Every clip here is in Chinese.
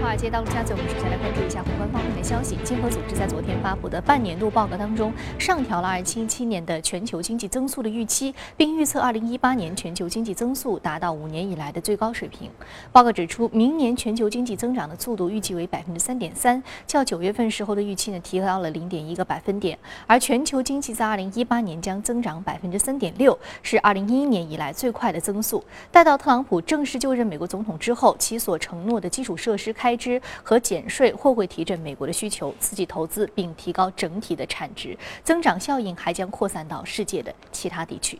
华尔街道陆家嘴，我们首先来关注一下宏观方面的消息。经合组织在昨天发布的半年度报告当中，上调了2017年的全球经济增速的预期，并预测2018年全球经济增速达到五年以来的最高水平。报告指出，明年全球经济增长的速度预计为百分之三点三，较九月份时候的预期呢提高了零点一个百分点。而全球经济在2018年将增长百分之三点六，是2011年以来最快的增速。待到特朗普正式就任美国总统之后，其所承诺的基础设施开开支和减税或会提振美国的需求，刺激投资，并提高整体的产值增长效应，还将扩散到世界的其他地区。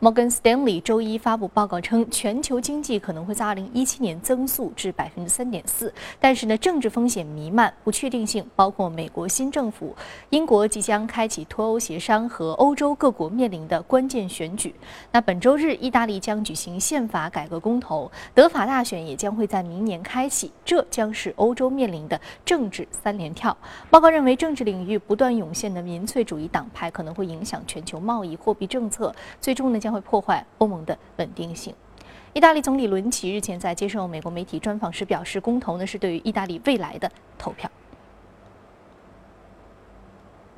摩根斯丹利周一发布报告称，全球经济可能会在2017年增速至百分之三点四，但是呢，政治风险弥漫，不确定性包括美国新政府、英国即将开启脱欧协商和欧洲各国面临的关键选举。那本周日，意大利将举行宪法改革公投，德法大选也将会在明年开启，这将是欧洲面临的政治三连跳。报告认为，政治领域不断涌现的民粹主义党派可能会影响全球贸易、货币政策，最终呢将将会破坏欧盟的稳定性。意大利总理伦齐日前在接受美国媒体专访时表示，公投呢是对于意大利未来的投票。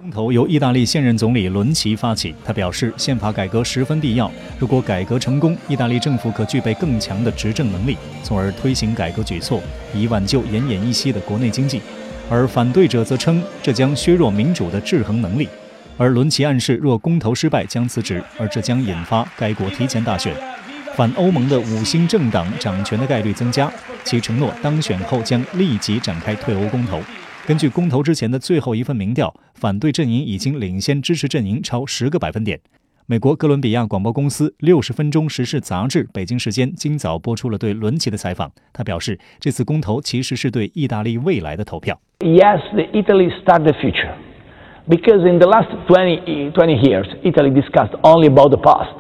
公投由意大利现任总理伦齐发起，他表示宪法改革十分必要。如果改革成功，意大利政府可具备更强的执政能力，从而推行改革举措，以挽救奄奄一息的国内经济。而反对者则称，这将削弱民主的制衡能力。而伦齐暗示，若公投失败将辞职，而这将引发该国提前大选。反欧盟的五星政党掌权的概率增加，其承诺当选后将立即展开退欧公投。根据公投之前的最后一份民调，反对阵营已经领先支持阵营超十个百分点。美国哥伦比亚广播公司《六十分钟时事杂志》北京时间今早播出了对伦齐的采访，他表示，这次公投其实是对意大利未来的投票。Yes, the Italy start the future. Because in the last 20, 20 years, Italy discussed only about the past.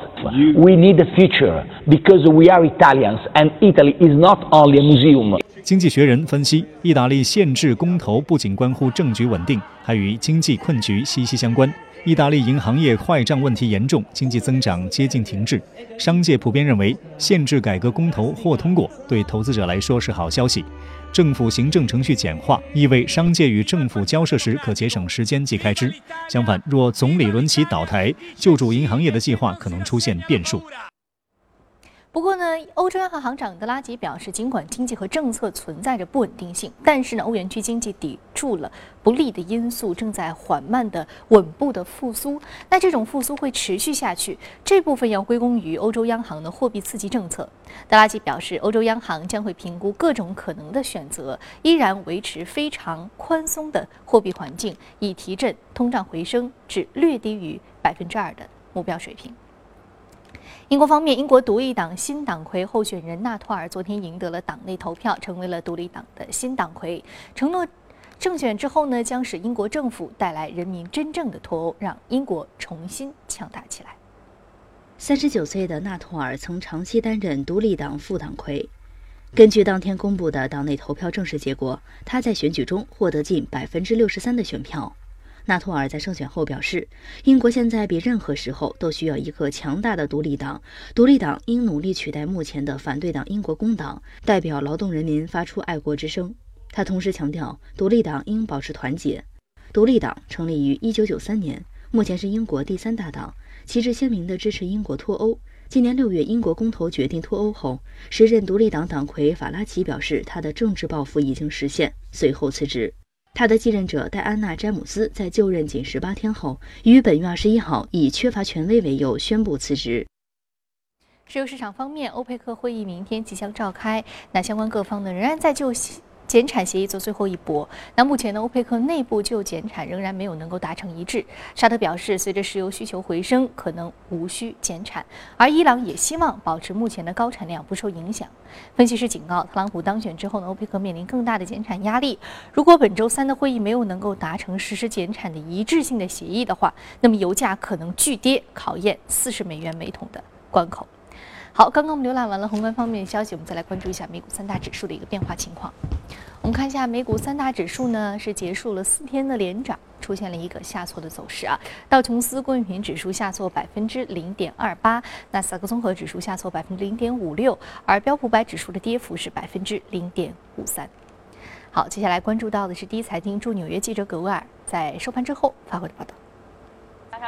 We need the future because we are Italians and Italy is not only a museum. 经济学人分析，意大利限制公投不仅关乎政局稳定，还与经济困局息息相关。 意大利银行业坏账问题严重，经济增长接近停滞。商界普遍认为，限制改革公投或通过，对投资者来说是好消息。政府行政程序简化，意味商界与政府交涉时可节省时间及开支。相反，若总理伦齐倒台，救助银行业的计划可能出现变数。不过呢，欧洲央行行长德拉吉表示，尽管经济和政策存在着不稳定性，但是呢，欧元区经济抵住了不利的因素，正在缓慢的、稳步的复苏。那这种复苏会持续下去，这部分要归功于欧洲央行的货币刺激政策。德拉吉表示，欧洲央行将会评估各种可能的选择，依然维持非常宽松的货币环境，以提振通胀回升至略低于百分之二的目标水平。英国方面，英国独立党新党魁候选人纳托尔昨天赢得了党内投票，成为了独立党的新党魁。承诺胜选之后呢，将使英国政府带来人民真正的脱欧，让英国重新强大起来。三十九岁的纳托尔曾长期担任独立党副党魁。根据当天公布的党内投票正式结果，他在选举中获得近百分之六十三的选票。纳托尔在胜选后表示，英国现在比任何时候都需要一个强大的独立党，独立党应努力取代目前的反对党英国工党，代表劳动人民发出爱国之声。他同时强调，独立党应保持团结。独立党成立于1993年，目前是英国第三大党，旗帜鲜明地支持英国脱欧。今年六月，英国公投决定脱欧后，时任独立党党魁法拉奇表示，他的政治抱负已经实现，随后辞职。他的继任者戴安娜·詹姆斯在就任仅十八天后，于本月二十一号以缺乏权威为由宣布辞职。石油市场方面，欧佩克会议明天即将召开，那相关各方呢仍然在就。减产协议做最后一搏。那目前呢，欧佩克内部就减产仍然没有能够达成一致。沙特表示，随着石油需求回升，可能无需减产。而伊朗也希望保持目前的高产量不受影响。分析师警告，特朗普当选之后呢，欧佩克面临更大的减产压力。如果本周三的会议没有能够达成实施减产的一致性的协议的话，那么油价可能巨跌，考验四十美元每桶的关口。好，刚刚我们浏览完了宏观方面的消息，我们再来关注一下美股三大指数的一个变化情况。我们看一下美股三大指数呢，是结束了四天的连涨，出现了一个下挫的走势啊。道琼斯工业平指数下挫百分之零点二八，纳斯达克综合指数下挫百分之零点五六，而标普百指数的跌幅是百分之零点五三。好，接下来关注到的是第一财经驻纽约记者葛威尔在收盘之后发回的报道。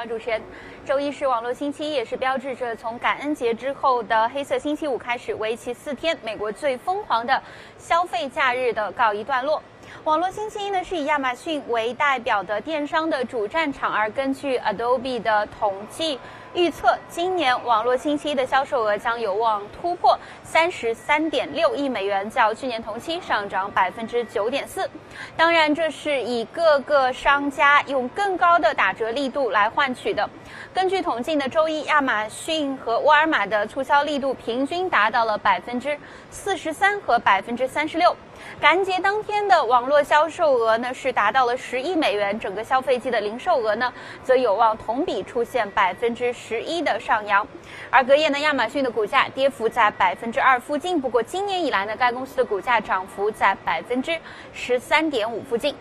主持人，周一是网络星期一，也是标志着从感恩节之后的黑色星期五开始，为期四天，美国最疯狂的消费假日的告一段落。网络星期一呢，是以亚马逊为代表的电商的主战场，而根据 Adobe 的统计。预测今年网络星期一的销售额将有望突破三十三点六亿美元，较去年同期上涨百分之九点四。当然，这是以各个商家用更高的打折力度来换取的。根据统计呢，周一亚马逊和沃尔玛的促销力度平均达到了百分之四十三和百分之三十六。感恩节当天的网络销售额呢是达到了十亿美元，整个消费季的零售额呢则有望同比出现百分之十一的上扬。而隔夜呢，亚马逊的股价跌幅在百分之二附近，不过今年以来呢，该公司的股价涨幅在百分之十三点五附近。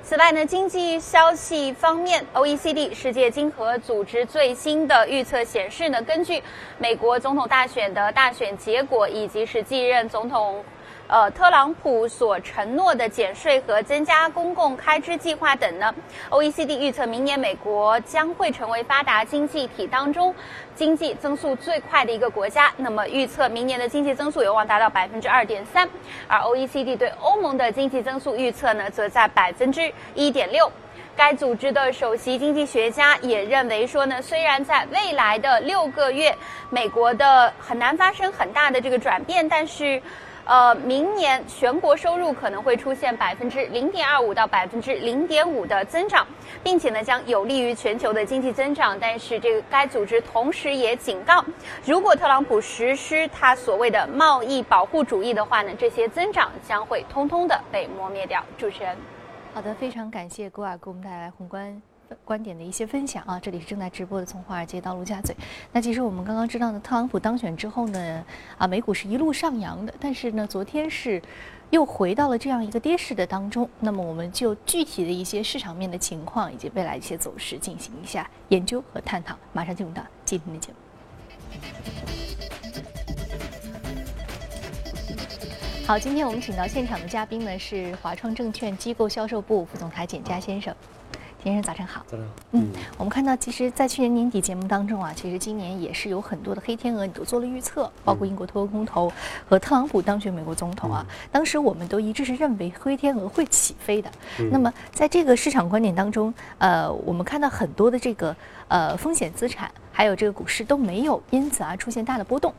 此外呢，经济消息方面，OECD 世界经合组织最新的预测显示呢，根据美国总统大选的大选结果以及是继任总统。呃，特朗普所承诺的减税和增加公共开支计划等呢，OECD 预测明年美国将会成为发达经济体当中经济增速最快的一个国家。那么，预测明年的经济增速有望达到百分之二点三，而 OECD 对欧盟的经济增速预测呢，则在百分之一点六。该组织的首席经济学家也认为说呢，虽然在未来的六个月，美国的很难发生很大的这个转变，但是。呃，明年全国收入可能会出现百分之零点二五到百分之零点五的增长，并且呢将有利于全球的经济增长。但是这个该组织同时也警告，如果特朗普实施他所谓的贸易保护主义的话呢，这些增长将会通通的被磨灭掉。主持人，好的，非常感谢郭尔给我们带来宏观。观点的一些分享啊，这里是正在直播的，从华尔街到陆家嘴。那其实我们刚刚知道呢，特朗普当选之后呢，啊，美股是一路上扬的，但是呢，昨天是又回到了这样一个跌势的当中。那么我们就具体的一些市场面的情况以及未来一些走势进行一下研究和探讨。马上进入到今天的节目。好，今天我们请到现场的嘉宾呢是华创证券机构销售部副总裁简佳先生。先生，早晨好。早晨。嗯，我们看到，其实，在去年年底节目当中啊，其实今年也是有很多的黑天鹅，你都做了预测，包括英国脱欧公投和特朗普当选美国总统啊。当时我们都一致是认为黑天鹅会起飞的。那么，在这个市场观点当中，呃，我们看到很多的这个呃风险资产，还有这个股市都没有因此而出现大的波动。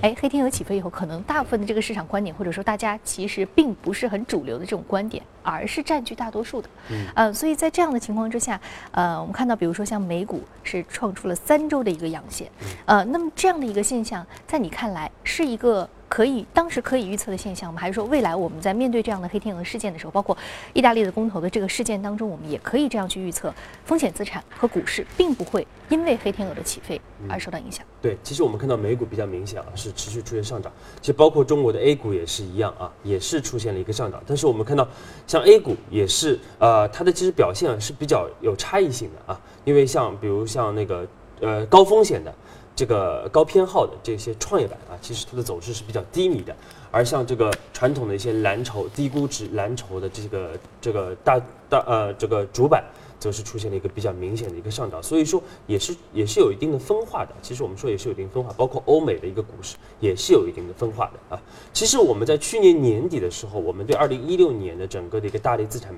哎，黑天鹅起飞以后，可能大部分的这个市场观点，或者说大家其实并不是很主流的这种观点，而是占据大多数的。嗯，呃，所以在这样的情况之下，呃，我们看到，比如说像美股是创出了三周的一个阳线，呃，那么这样的一个现象，在你看来是一个？可以当时可以预测的现象吗？还是说未来我们在面对这样的黑天鹅事件的时候，包括意大利的公投的这个事件当中，我们也可以这样去预测，风险资产和股市并不会因为黑天鹅的起飞而受到影响。对，其实我们看到美股比较明显啊，是持续出现上涨。其实包括中国的 A 股也是一样啊，也是出现了一个上涨。但是我们看到，像 A 股也是呃，它的其实表现啊是比较有差异性的啊，因为像比如像那个呃高风险的。这个高偏好的这些创业板啊，其实它的走势是比较低迷的，而像这个传统的一些蓝筹、低估值蓝筹的这个这个大大呃这个主板，则是出现了一个比较明显的一个上涨，所以说也是也是有一定的分化的。其实我们说也是有一定分化，包括欧美的一个股市也是有一定的分化的啊。其实我们在去年年底的时候，我们对二零一六年的整个的一个大类资产。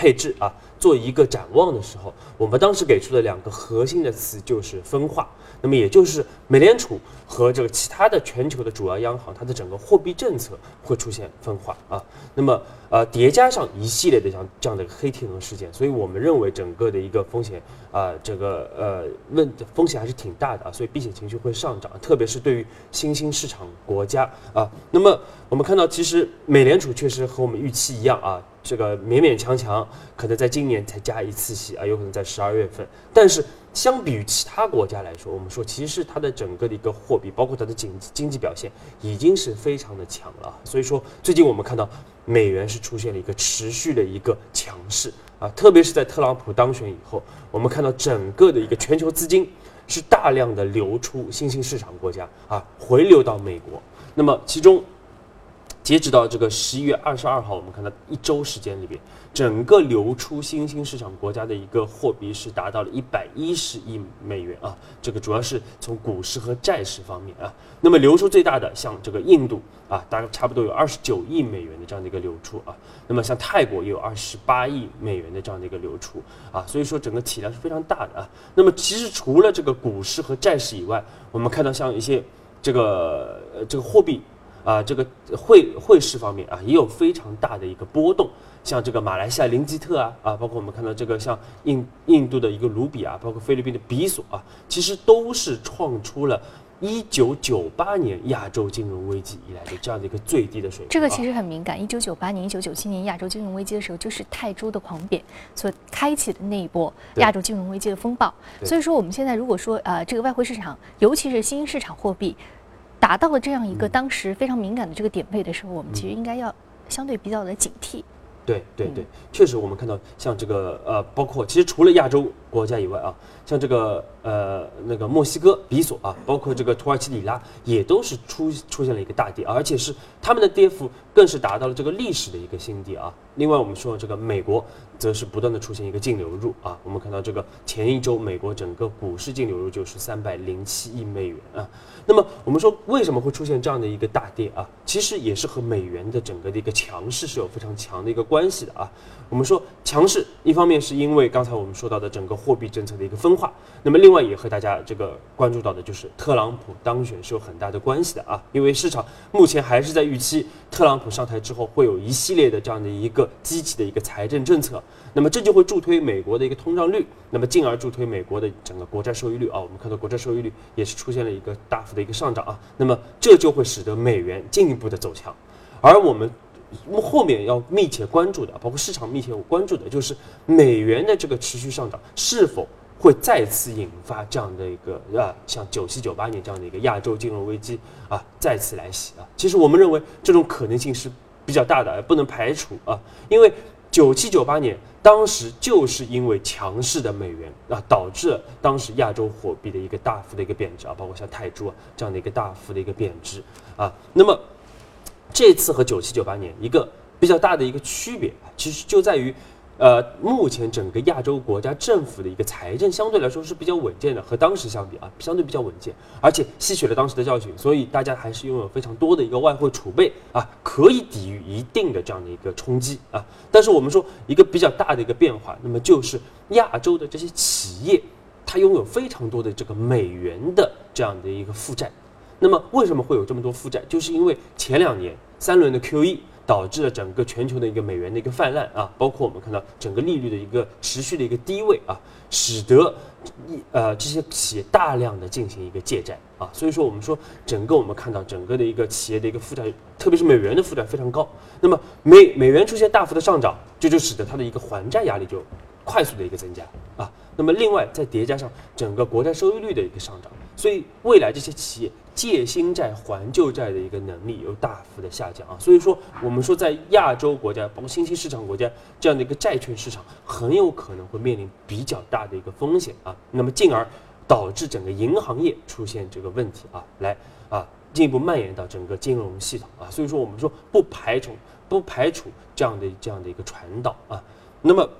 配置啊，做一个展望的时候，我们当时给出的两个核心的词就是分化。那么也就是美联储和这个其他的全球的主要央行，它的整个货币政策会出现分化啊。那么呃叠加上一系列的像这样的黑天鹅事件，所以我们认为整个的一个风险啊，这个呃问风险还是挺大的啊。所以避险情绪会上涨，特别是对于新兴市场国家啊。那么我们看到，其实美联储确实和我们预期一样啊。这个勉勉强强可能在今年才加一次息啊，有可能在十二月份。但是相比于其他国家来说，我们说其实它的整个的一个货币，包括它的经经济表现，已经是非常的强了。所以说最近我们看到美元是出现了一个持续的一个强势啊，特别是在特朗普当选以后，我们看到整个的一个全球资金是大量的流出新兴市场国家啊，回流到美国。那么其中。截止到这个十一月二十二号，我们看到一周时间里边，整个流出新兴市场国家的一个货币是达到了一百一十亿美元啊。这个主要是从股市和债市方面啊。那么流出最大的像这个印度啊，大概差不多有二十九亿美元的这样的一个流出啊。那么像泰国也有二十八亿美元的这样的一个流出啊。所以说整个体量是非常大的啊。那么其实除了这个股市和债市以外，我们看到像一些这个呃这个货币。啊，这个汇汇市方面啊，也有非常大的一个波动，像这个马来西亚林吉特啊，啊，包括我们看到这个像印印度的一个卢比啊，包括菲律宾的比索啊，其实都是创出了一九九八年亚洲金融危机以来的这样的一个最低的水平。这个其实很敏感，一九九八年、一九九七年亚洲金融危机的时候，就是泰铢的狂贬所开启的那一波亚洲金融危机的风暴。所以说，我们现在如果说呃，这个外汇市场，尤其是新兴市场货币。达到了这样一个当时非常敏感的这个点位的时候，我们其实应该要相对比较的警惕。对对对，确实我们看到像这个呃，包括其实除了亚洲国家以外啊，像这个呃那个墨西哥比索啊，包括这个土耳其里拉，也都是出出现了一个大跌，而且是他们的跌幅更是达到了这个历史的一个新低啊。另外我们说这个美国。则是不断的出现一个净流入啊，我们看到这个前一周美国整个股市净流入就是三百零七亿美元啊。那么我们说为什么会出现这样的一个大跌啊？其实也是和美元的整个的一个强势是有非常强的一个关系的啊。我们说强势，一方面是因为刚才我们说到的整个货币政策的一个分化，那么另外也和大家这个关注到的就是特朗普当选是有很大的关系的啊。因为市场目前还是在预期特朗普上台之后会有一系列的这样的一个积极的一个财政政策。那么这就会助推美国的一个通胀率，那么进而助推美国的整个国债收益率啊。我们看到国债收益率也是出现了一个大幅的一个上涨啊。那么这就会使得美元进一步的走强，而我们后面要密切关注的，包括市场密切关注的，就是美元的这个持续上涨是否会再次引发这样的一个啊，像九七九八年这样的一个亚洲金融危机啊再次来袭啊。其实我们认为这种可能性是比较大的，不能排除啊，因为。九七九八年，当时就是因为强势的美元啊，导致了当时亚洲货币的一个大幅的一个贬值啊，包括像泰铢啊这样的一个大幅的一个贬值啊。那么这次和九七九八年一个比较大的一个区别，其实就在于。呃，目前整个亚洲国家政府的一个财政相对来说是比较稳健的，和当时相比啊，相对比较稳健，而且吸取了当时的教训，所以大家还是拥有非常多的一个外汇储备啊，可以抵御一定的这样的一个冲击啊。但是我们说一个比较大的一个变化，那么就是亚洲的这些企业，它拥有非常多的这个美元的这样的一个负债。那么为什么会有这么多负债？就是因为前两年三轮的 QE。导致了整个全球的一个美元的一个泛滥啊，包括我们看到整个利率的一个持续的一个低位啊，使得一呃这些企业大量的进行一个借债啊，所以说我们说整个我们看到整个的一个企业的一个负债，特别是美元的负债非常高，那么美美元出现大幅的上涨，这就使得它的一个还债压力就快速的一个增加啊，那么另外再叠加上整个国债收益率的一个上涨，所以未来这些企业。借新债还旧债的一个能力有大幅的下降啊，所以说我们说在亚洲国家，包括新兴市场国家这样的一个债券市场，很有可能会面临比较大的一个风险啊，那么进而导致整个银行业出现这个问题啊，来啊进一步蔓延到整个金融系统啊，所以说我们说不排除不排除这样的这样的一个传导啊，那么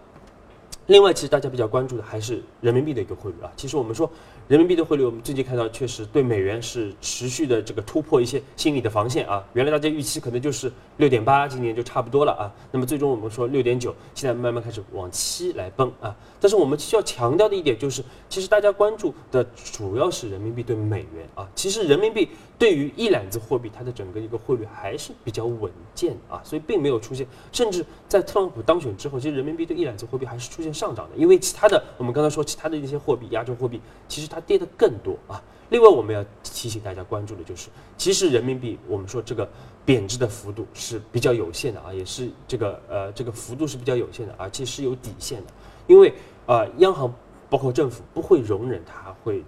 另外其实大家比较关注的还是人民币的一个汇率啊，其实我们说。人民币的汇率，我们最近看到确实对美元是持续的这个突破一些心理的防线啊。原来大家预期可能就是六点八，今年就差不多了啊。那么最终我们说六点九，现在慢慢开始往七来奔啊。但是我们需要强调的一点就是，其实大家关注的主要是人民币对美元啊。其实人民币对于一揽子货币，它的整个一个汇率还是比较稳健啊，所以并没有出现，甚至在特朗普当选之后，其实人民币对一揽子货币还是出现上涨的。因为其他的，我们刚才说其他的一些货币，亚洲货币，其实它。跌的更多啊！另外，我们要提醒大家关注的就是，其实人民币我们说这个贬值的幅度是比较有限的啊，也是这个呃这个幅度是比较有限的，而且是有底线的，因为呃央行包括政府不会容忍它会。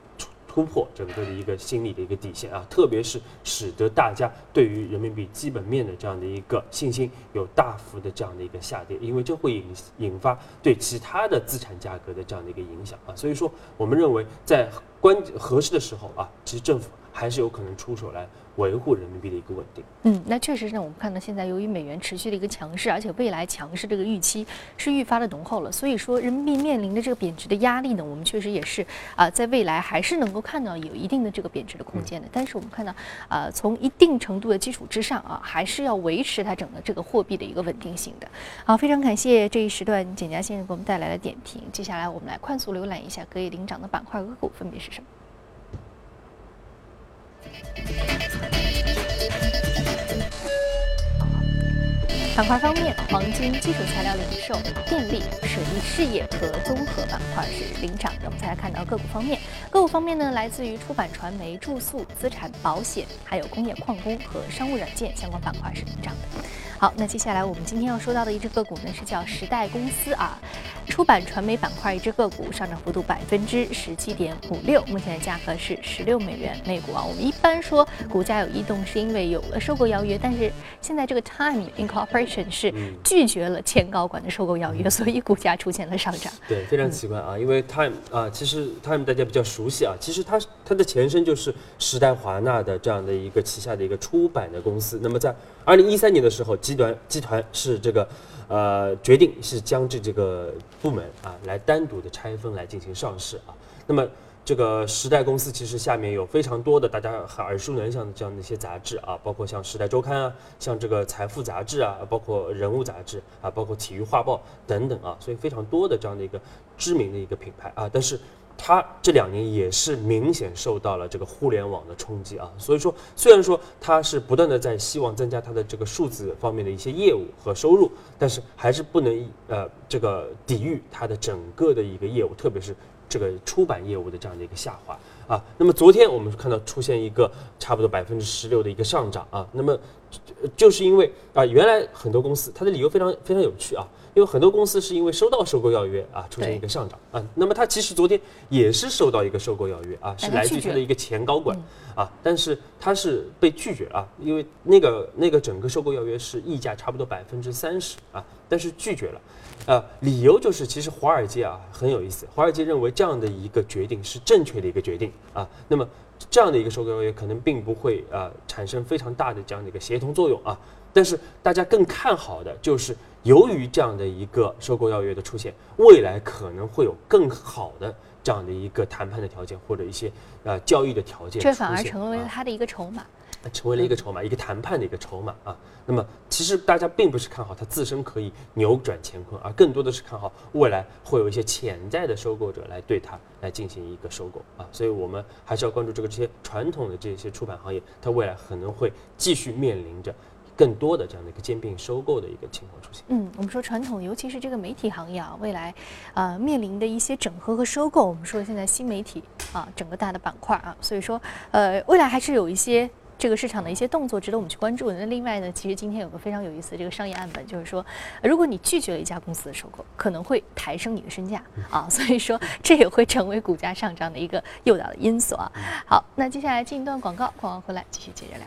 突破整个的一个心理的一个底线啊，特别是使得大家对于人民币基本面的这样的一个信心有大幅的这样的一个下跌，因为这会引引发对其他的资产价格的这样的一个影响啊，所以说我们认为在关合适的时候啊，其实政府还。是有可能出手来维护人民币的一个稳定。嗯，那确实呢，我们看到现在由于美元持续的一个强势，而且未来强势这个预期是愈发的浓厚了，所以说人民币面临的这个贬值的压力呢，我们确实也是啊，在未来还是能够看到有一定的这个贬值的空间的。但是我们看到啊，从一定程度的基础之上啊，还是要维持它整个这个货币的一个稳定性的。好，非常感谢这一时段简家先生给我们带来的点评。接下来我们来快速浏览一下隔夜领涨的板块个股分别是什么。板块方面，黄金、基础材料零售、电力、水利事业和综合板块是领涨的。我们再来看到个股方面，个股方面呢，来自于出版、传媒、住宿、资产保险，还有工业矿工和商务软件相关板块是领涨的。好，那接下来我们今天要说到的一只个股呢，是叫时代公司啊。出版传媒板块一只个股上涨幅度百分之十七点五六，目前的价格是十六美元每股啊。我们一般说股价有异动，是因为有了收购邀约，但是现在这个 Time Incorporation 是拒绝了前高管的收购邀约，所以股价出现了上涨。对，非常奇怪啊，因为 Time 啊，其实 Time 大家比较熟悉啊，其实它它的前身就是时代华纳的这样的一个旗下的一个出版的公司。那么在二零一三年的时候，集团集团是这个。呃，决定是将这这个部门啊，来单独的拆分来进行上市啊。那么这个时代公司其实下面有非常多的大家耳熟能详的这样的一些杂志啊，包括像《时代周刊》啊，像这个《财富》杂志啊，包括《人物》杂志啊，包括《体育画报》等等啊，所以非常多的这样的一个知名的一个品牌啊，但是。它这两年也是明显受到了这个互联网的冲击啊，所以说虽然说它是不断的在希望增加它的这个数字方面的一些业务和收入，但是还是不能呃这个抵御它的整个的一个业务，特别是这个出版业务的这样的一个下滑啊。那么昨天我们看到出现一个差不多百分之十六的一个上涨啊，那么就是因为啊原来很多公司它的理由非常非常有趣啊。因为很多公司是因为收到收购要约啊，出现一个上涨啊。那么它其实昨天也是收到一个收购要约啊，是来自于它的一个前高管啊，但是它是被拒绝啊，因为那个那个整个收购要约是溢价差不多百分之三十啊，但是拒绝了，啊，理由就是其实华尔街啊很有意思，华尔街认为这样的一个决定是正确的一个决定啊，那么这样的一个收购要约可能并不会啊产生非常大的这样的一个协同作用啊，但是大家更看好的就是。由于这样的一个收购要约的出现，未来可能会有更好的这样的一个谈判的条件或者一些呃交易的条件，这反而成为了他的一个筹码，成为了一个筹码，一个谈判的一个筹码啊。那么其实大家并不是看好它自身可以扭转乾坤，而更多的是看好未来会有一些潜在的收购者来对它来进行一个收购啊。所以我们还是要关注这个这些传统的这些出版行业，它未来可能会继续面临着。更多的这样的一个兼并收购的一个情况出现。嗯，我们说传统，尤其是这个媒体行业啊，未来，呃，面临的一些整合和收购。我们说现在新媒体啊，整个大的板块啊，所以说，呃，未来还是有一些这个市场的一些动作值得我们去关注。那另外呢，其实今天有个非常有意思的这个商业案本，就是说，如果你拒绝了一家公司的收购，可能会抬升你的身价啊，所以说这也会成为股价上涨的一个诱导的因素啊。好，那接下来进一段广告，广告回来继续接着聊。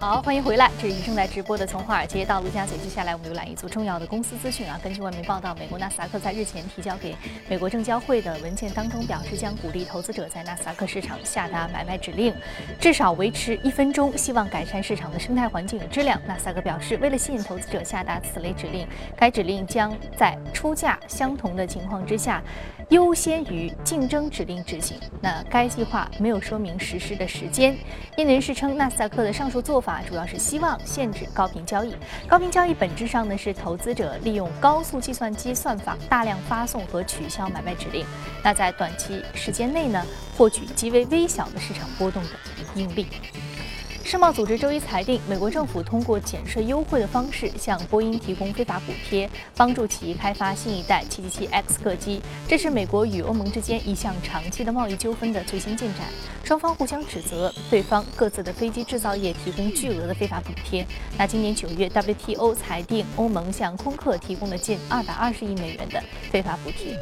好，欢迎回来，这里是正在直播的从华尔街到陆家嘴。接下来我们浏览一组重要的公司资讯啊。根据外媒报道，美国纳斯达克在日前提交给美国证交会的文件当中表示，将鼓励投资者在纳斯达克市场下达买卖指令，至少维持一分钟，希望改善市场的生态环境与质量。纳斯达克表示，为了吸引投资者下达此类指令，该指令将在出价相同的情况之下。优先于竞争指令执行。那该计划没有说明实施的时间。业内人士称，纳斯达克的上述做法啊主要是希望限制高频交易。高频交易本质上呢是投资者利用高速计算机算法大量发送和取消买卖指令。那在短期时间内呢，获取极为微小的市场波动的盈利。世贸组织周一裁定，美国政府通过减税优惠的方式向波音提供非法补贴，帮助其开发新一代 777X 客机。这是美国与欧盟之间一项长期的贸易纠纷的最新进展。双方互相指责对方各自的飞机制造业提供巨额的非法补贴。那今年九月，WTO 裁定欧盟向空客提供了近二百二十亿美元的非法补贴。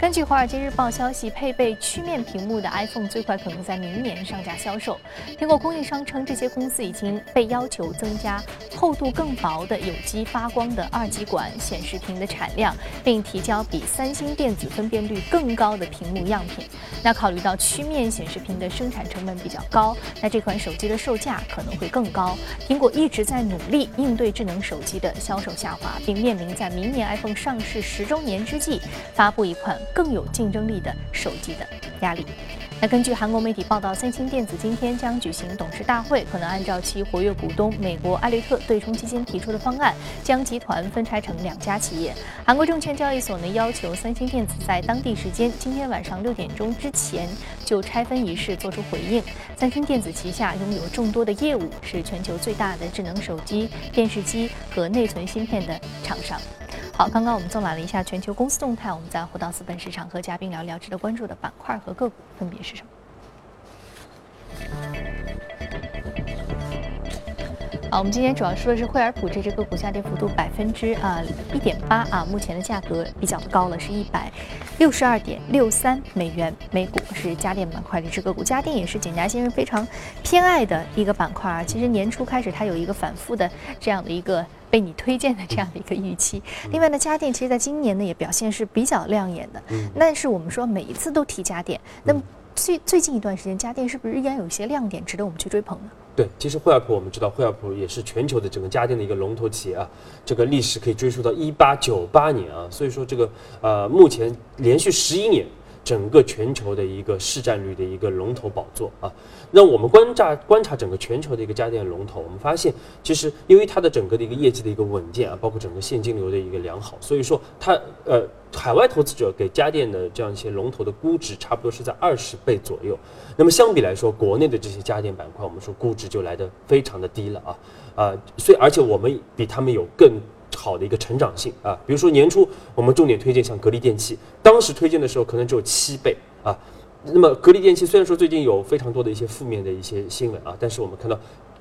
根据《华尔街日报》消息，配备曲面屏幕的 iPhone 最快可能在明年上架销售。苹果供应商称，这些公司已经被要求增加厚度更薄的有机发光的二极管显示屏的产量，并提交比三星电子分辨率更高的屏幕样品。那考虑到曲面显示屏的生生产成本比较高，那这款手机的售价可能会更高。苹果一直在努力应对智能手机的销售下滑，并面临在明年 iPhone 上市十周年之际发布一款。更有竞争力的手机的压力。那根据韩国媒体报道，三星电子今天将举行董事大会，可能按照其活跃股东美国艾略特对冲基金提出的方案，将集团分拆成两家企业。韩国证券交易所呢要求三星电子在当地时间今天晚上六点钟之前就拆分一事做出回应。三星电子旗下拥有众多的业务，是全球最大的智能手机、电视机和内存芯片的厂商。好，刚刚我们纵览了一下全球公司动态，我们再回到资本市场，和嘉宾聊聊值得关注的板块和个股分别是什么。好，我们今天主要说的是惠而浦这只个股下跌幅度百分之啊一点八啊，目前的价格比较高了，是一百六十二点六三美元每股，是家电板块的一只个股。家电也是简家先生非常偏爱的一个板块啊。其实年初开始它有一个反复的这样的一个。被你推荐的这样的一个预期，另外呢，家电其实在今年呢也表现是比较亮眼的。嗯，但是我们说每一次都提家电，那么最最近一段时间家电是不是依然有一些亮点值得我们去追捧呢？对，其实惠而浦我们知道，惠而浦也是全球的整个家电的一个龙头企业啊，这个历史可以追溯到一八九八年啊，所以说这个呃目前连续十一年。整个全球的一个市占率的一个龙头宝座啊，那我们观察观察整个全球的一个家电龙头，我们发现其实因为它的整个的一个业绩的一个稳健啊，包括整个现金流的一个良好，所以说它呃海外投资者给家电的这样一些龙头的估值差不多是在二十倍左右。那么相比来说，国内的这些家电板块，我们说估值就来的非常的低了啊啊，所以而且我们比他们有更。好的一个成长性啊，比如说年初我们重点推荐像格力电器，当时推荐的时候可能只有七倍啊。那么格力电器虽然说最近有非常多的一些负面的一些新闻啊，但是我们看到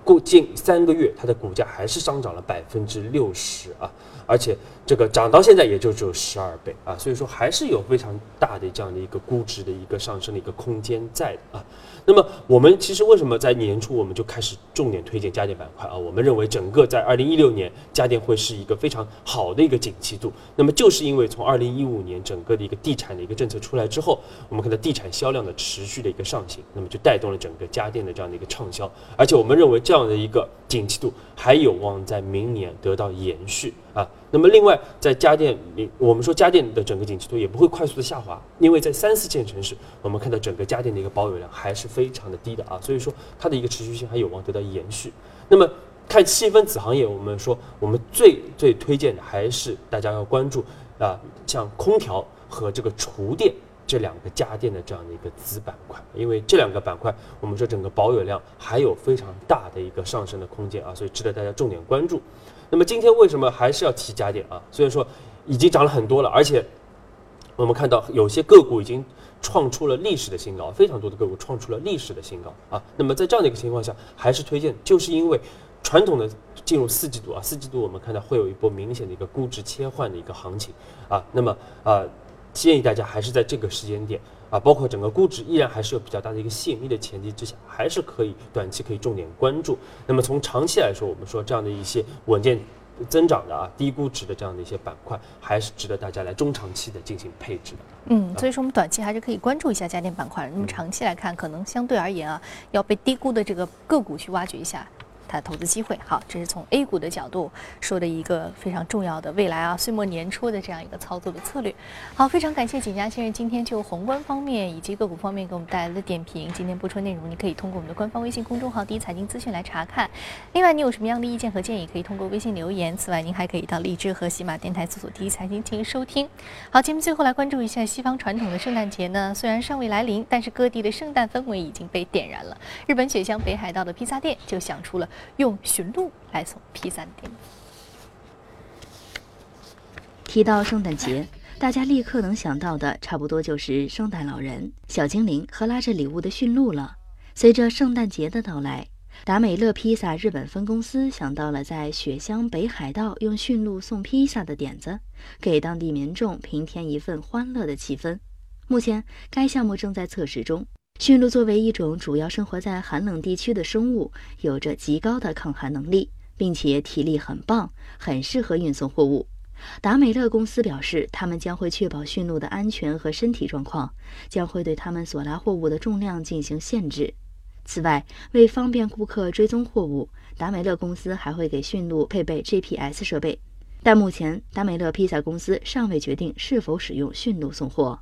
过近三个月它的股价还是上涨了百分之六十啊，而且这个涨到现在也就只有十二倍啊，所以说还是有非常大的这样的一个估值的一个上升的一个空间在的啊。那么我们其实为什么在年初我们就开始重点推荐家电板块啊？我们认为整个在二零一六年家电会是一个非常好的一个景气度。那么就是因为从二零一五年整个的一个地产的一个政策出来之后，我们看到地产销量的持续的一个上行，那么就带动了整个家电的这样的一个畅销。而且我们认为这样这样的一个景气度还有望在明年得到延续啊。那么另外在家电里，我们说家电的整个景气度也不会快速的下滑，因为在三四线城市，我们看到整个家电的一个保有量还是。非常的低的啊，所以说它的一个持续性还有望得到延续。那么看细分子行业，我们说我们最最推荐的还是大家要关注啊，像空调和这个厨电这两个家电的这样的一个子板块，因为这两个板块我们说整个保有量还有非常大的一个上升的空间啊，所以值得大家重点关注。那么今天为什么还是要提家电啊？虽然说已经涨了很多了，而且我们看到有些个股已经。创出了历史的新高，非常多的个股创出了历史的新高啊。那么在这样的一个情况下，还是推荐，就是因为传统的进入四季度啊，四季度我们看到会有一波明显的一个估值切换的一个行情啊。那么啊，建议大家还是在这个时间点啊，包括整个估值依然还是有比较大的一个吸引力的前提之下，还是可以短期可以重点关注。那么从长期来说，我们说这样的一些稳健。增长的啊，低估值的这样的一些板块，还是值得大家来中长期的进行配置的。嗯，所以说我们短期还是可以关注一下家电板块，那么长期来看，可能相对而言啊，要被低估的这个个股去挖掘一下。它的投资机会，好，这是从 A 股的角度说的一个非常重要的未来啊，岁末年初的这样一个操作的策略。好，非常感谢景佳先生今天就宏观方面以及个股方面给我们带来的点评。今天播出内容，你可以通过我们的官方微信公众号“第一财经资讯”来查看。另外，你有什么样的意见和建议，可以通过微信留言。此外，您还可以到荔枝和喜马电台搜索“第一财经”进行收听。好，节目最后来关注一下西方传统的圣诞节呢，虽然尚未来临，但是各地的圣诞氛围已经被点燃了。日本雪乡北海道的披萨店就想出了。用驯鹿来送披萨店。提到圣诞节，大家立刻能想到的，差不多就是圣诞老人、小精灵和拉着礼物的驯鹿了。随着圣诞节的到来，达美乐披萨日本分公司想到了在雪乡北海道用驯鹿送披萨的点子，给当地民众平添一份欢乐的气氛。目前，该项目正在测试中。驯鹿作为一种主要生活在寒冷地区的生物，有着极高的抗寒能力，并且体力很棒，很适合运送货物。达美乐公司表示，他们将会确保驯鹿的安全和身体状况，将会对他们所拉货物的重量进行限制。此外，为方便顾客追踪货物，达美乐公司还会给驯鹿配备 GPS 设备。但目前，达美乐披萨公司尚未决定是否使用驯鹿送货。